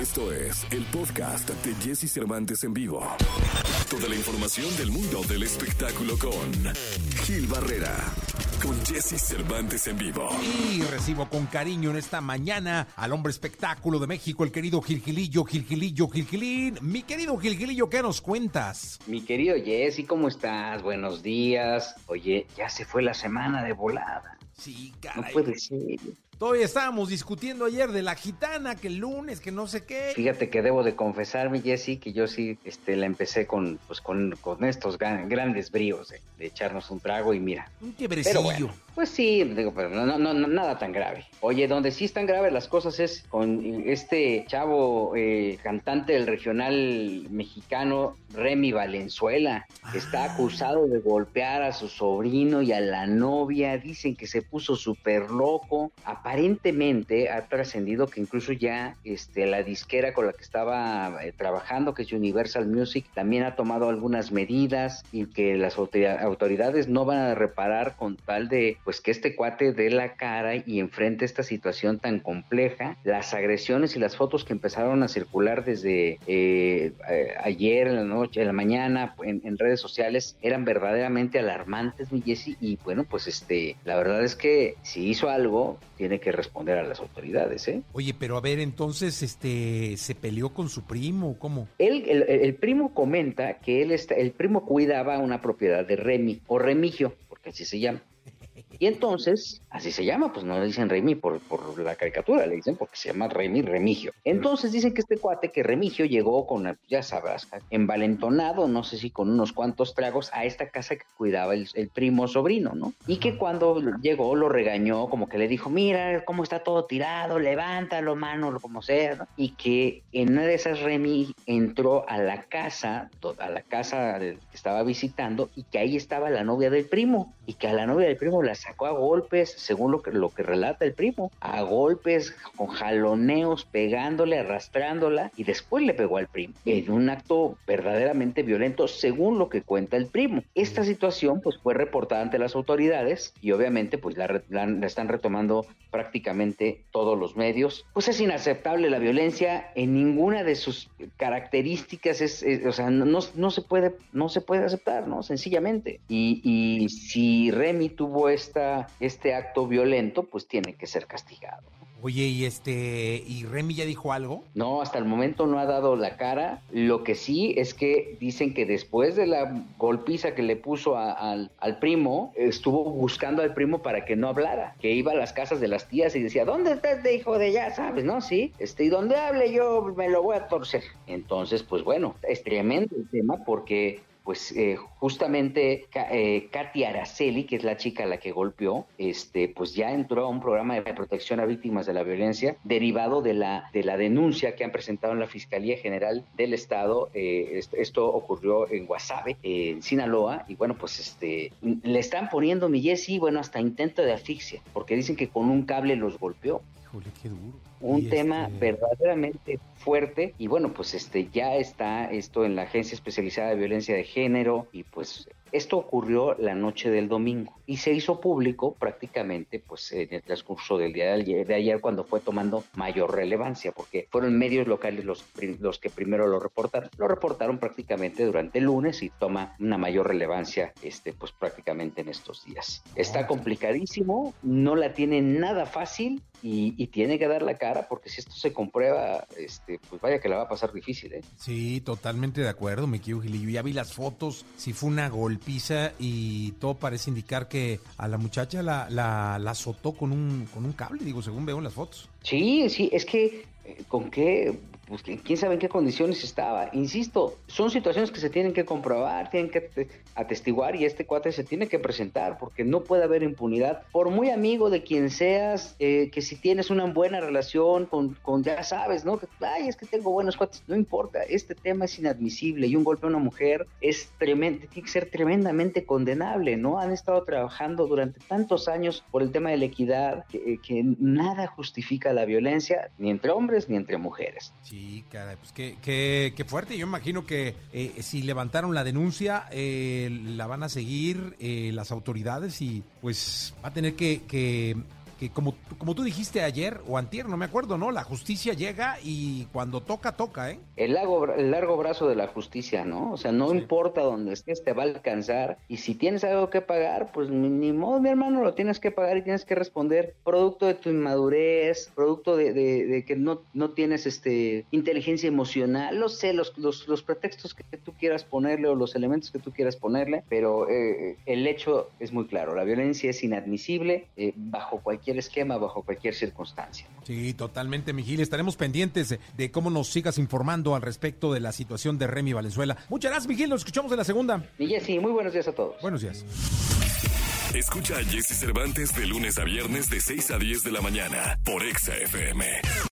Esto es el podcast de Jesse Cervantes en vivo. Toda la información del mundo del espectáculo con Gil Barrera, con Jesse Cervantes en vivo. Y recibo con cariño en esta mañana al hombre espectáculo de México, el querido Gilgilillo, Gilgilillo, Gilgilín. Mi querido Gilgilillo, ¿qué nos cuentas? Mi querido Jesse, ¿cómo estás? Buenos días. Oye, ya se fue la semana de volada. Sí, No caray. puede ser. Todavía estábamos discutiendo ayer de la gitana, que el lunes, que no sé qué. Fíjate que debo de confesarme, Jesse, que yo sí este, la empecé con, pues, con, con estos gran- grandes bríos de, de echarnos un trago y mira. Un quiebrecillo. bueno, pues sí, digo, pero no, no, nada tan grave. Oye, donde sí están graves las cosas es con este chavo eh, cantante del regional mexicano, Remy Valenzuela, que está Ah. acusado de golpear a su sobrino y a la novia. Dicen que se puso súper loco. Aparentemente ha trascendido que incluso ya este, la disquera con la que estaba eh, trabajando, que es Universal Music, también ha tomado algunas medidas y que las autori- autoridades no van a reparar con tal de pues que este cuate dé la cara y enfrente esta situación tan compleja. Las agresiones y las fotos que empezaron a circular desde eh, eh, ayer en la noche, en la mañana en, en redes sociales eran verdaderamente alarmantes, mi Jessy, y bueno, pues este, la verdad es que si hizo algo, tiene que responder a las autoridades, ¿eh? Oye, pero a ver, entonces, este, ¿se peleó con su primo? ¿Cómo? Él, el, el- el primo comenta que él está, el primo cuidaba una propiedad de Remy o Remigio, porque así se llama. Y entonces, así se llama, pues no le dicen Remy por, por la caricatura, le dicen porque se llama Remy Remigio. Entonces dicen que este cuate, que Remigio llegó con, ya sabrás, envalentonado, no sé si con unos cuantos tragos, a esta casa que cuidaba el, el primo sobrino, ¿no? Y que cuando llegó lo regañó, como que le dijo, mira cómo está todo tirado, levántalo, mano, como sea, ¿no? Y que en una de esas Remy entró a la casa, a la casa que estaba visitando, y que ahí estaba la novia del primo, y que a la novia del primo la sacó a golpes, según lo que, lo que relata el primo, a golpes, con jaloneos, pegándole, arrastrándola, y después le pegó al primo, en un acto verdaderamente violento, según lo que cuenta el primo. Esta situación, pues, fue reportada ante las autoridades, y obviamente, pues, la, re- la- la están retomando prácticamente todos los medios. Pues es inaceptable la violencia en ninguna de sus características, es, es- o sea, no- no se puede, no se puede aceptar, ¿no? Sencillamente. Y, y si Remy tuvo esta, este acto violento, pues tiene que ser castigado. Oye, y este, ¿y Remy ya dijo algo? No, hasta el momento no ha dado la cara. Lo que sí es que dicen que después de la golpiza que le puso a- al, al primo, estuvo buscando al primo para que no hablara, que iba a las casas de las tías y decía, ¿dónde está este hijo de ya sabes, no? Sí, este, y donde hable yo me lo voy a torcer. Entonces, pues bueno, es tremendo el tema porque pues eh, justamente eh, Katy Araceli, que es la chica a la que golpeó, este, pues ya entró a un programa de protección a víctimas de la violencia derivado de la, de la denuncia que han presentado en la Fiscalía General del Estado. Eh, est- esto ocurrió en Guasave, en Sinaloa, y bueno, pues este, le están poniendo mi Jessy, bueno, hasta intento de asfixia, porque dicen que con un cable los golpeó Híjole, qué duro. un Y tema este, verdaderamente fuerte y bueno pues este ya está esto en la agencia especializada de violencia de género y pues esto ocurrió la noche del domingo y se hizo público prácticamente pues en el transcurso del día de ayer, de ayer cuando fue tomando mayor relevancia porque fueron medios locales los, los que primero lo reportaron lo reportaron prácticamente durante el lunes y toma una mayor relevancia este pues prácticamente en estos días está complicadísimo no la tiene nada fácil y, y tiene que dar la cara porque si esto se comprueba, este, pues vaya que la va a pasar difícil, ¿eh? Sí, totalmente de acuerdo, me quiero Gilillo. Ya vi las fotos, si fue una golpiza y todo parece indicar que a la muchacha la, la, la azotó con un, con un cable, digo, según veo en las fotos. Sí, sí, es que eh, con qué, pues quién sabe en qué condiciones estaba. Insisto, son situaciones que se tienen que comprobar, tienen que te- atestiguar y este cuate se tiene que presentar porque no puede haber impunidad. Por muy amigo de quien seas, eh, que si tienes una buena relación con, con, ya sabes, ¿no? Ay, es que tengo buenos cuates, no importa, este tema es inadmisible y un golpe a una mujer es tremendo, tiene que ser tremendamente condenable, ¿no? Han estado trabajando durante tantos años por el tema de la equidad que nada justifica la violencia ni entre hombres ni entre mujeres. Sí, caray, pues qué, qué, qué fuerte. Yo imagino que eh, si levantaron la denuncia, eh, la van a seguir eh, las autoridades y pues va a tener que, que- que como, como tú dijiste ayer o antier, no me acuerdo, ¿no? La justicia llega y cuando toca, toca, ¿eh? El largo, el largo brazo de la justicia, ¿no? O sea, no importa dónde estés, te va a alcanzar. Y si tienes algo que pagar, pues ni, modo, mi hermano, lo tienes que pagar y tienes que responder. Producto de tu inmadurez, producto de, que no, no tienes este inteligencia emocional, lo sé, los, los, los pretextos que tú quieras ponerle o los elementos que tú quieras ponerle, pero eh, el hecho es muy claro, la violencia es inadmisible eh, bajo cualquier esquema, bajo cualquier circunstancia. Sí, totalmente, Miguel. Estaremos pendientes de, cómo nos sigas informando al respecto de la situación de Remy Valenzuela. Muchas gracias, Miguel. Nos escuchamos en la segunda. Y sí, muy buenos días a todos. Buenos días. Escucha a Jesse Cervantes de lunes a viernes de 6 a 10 de la mañana por Exa FM.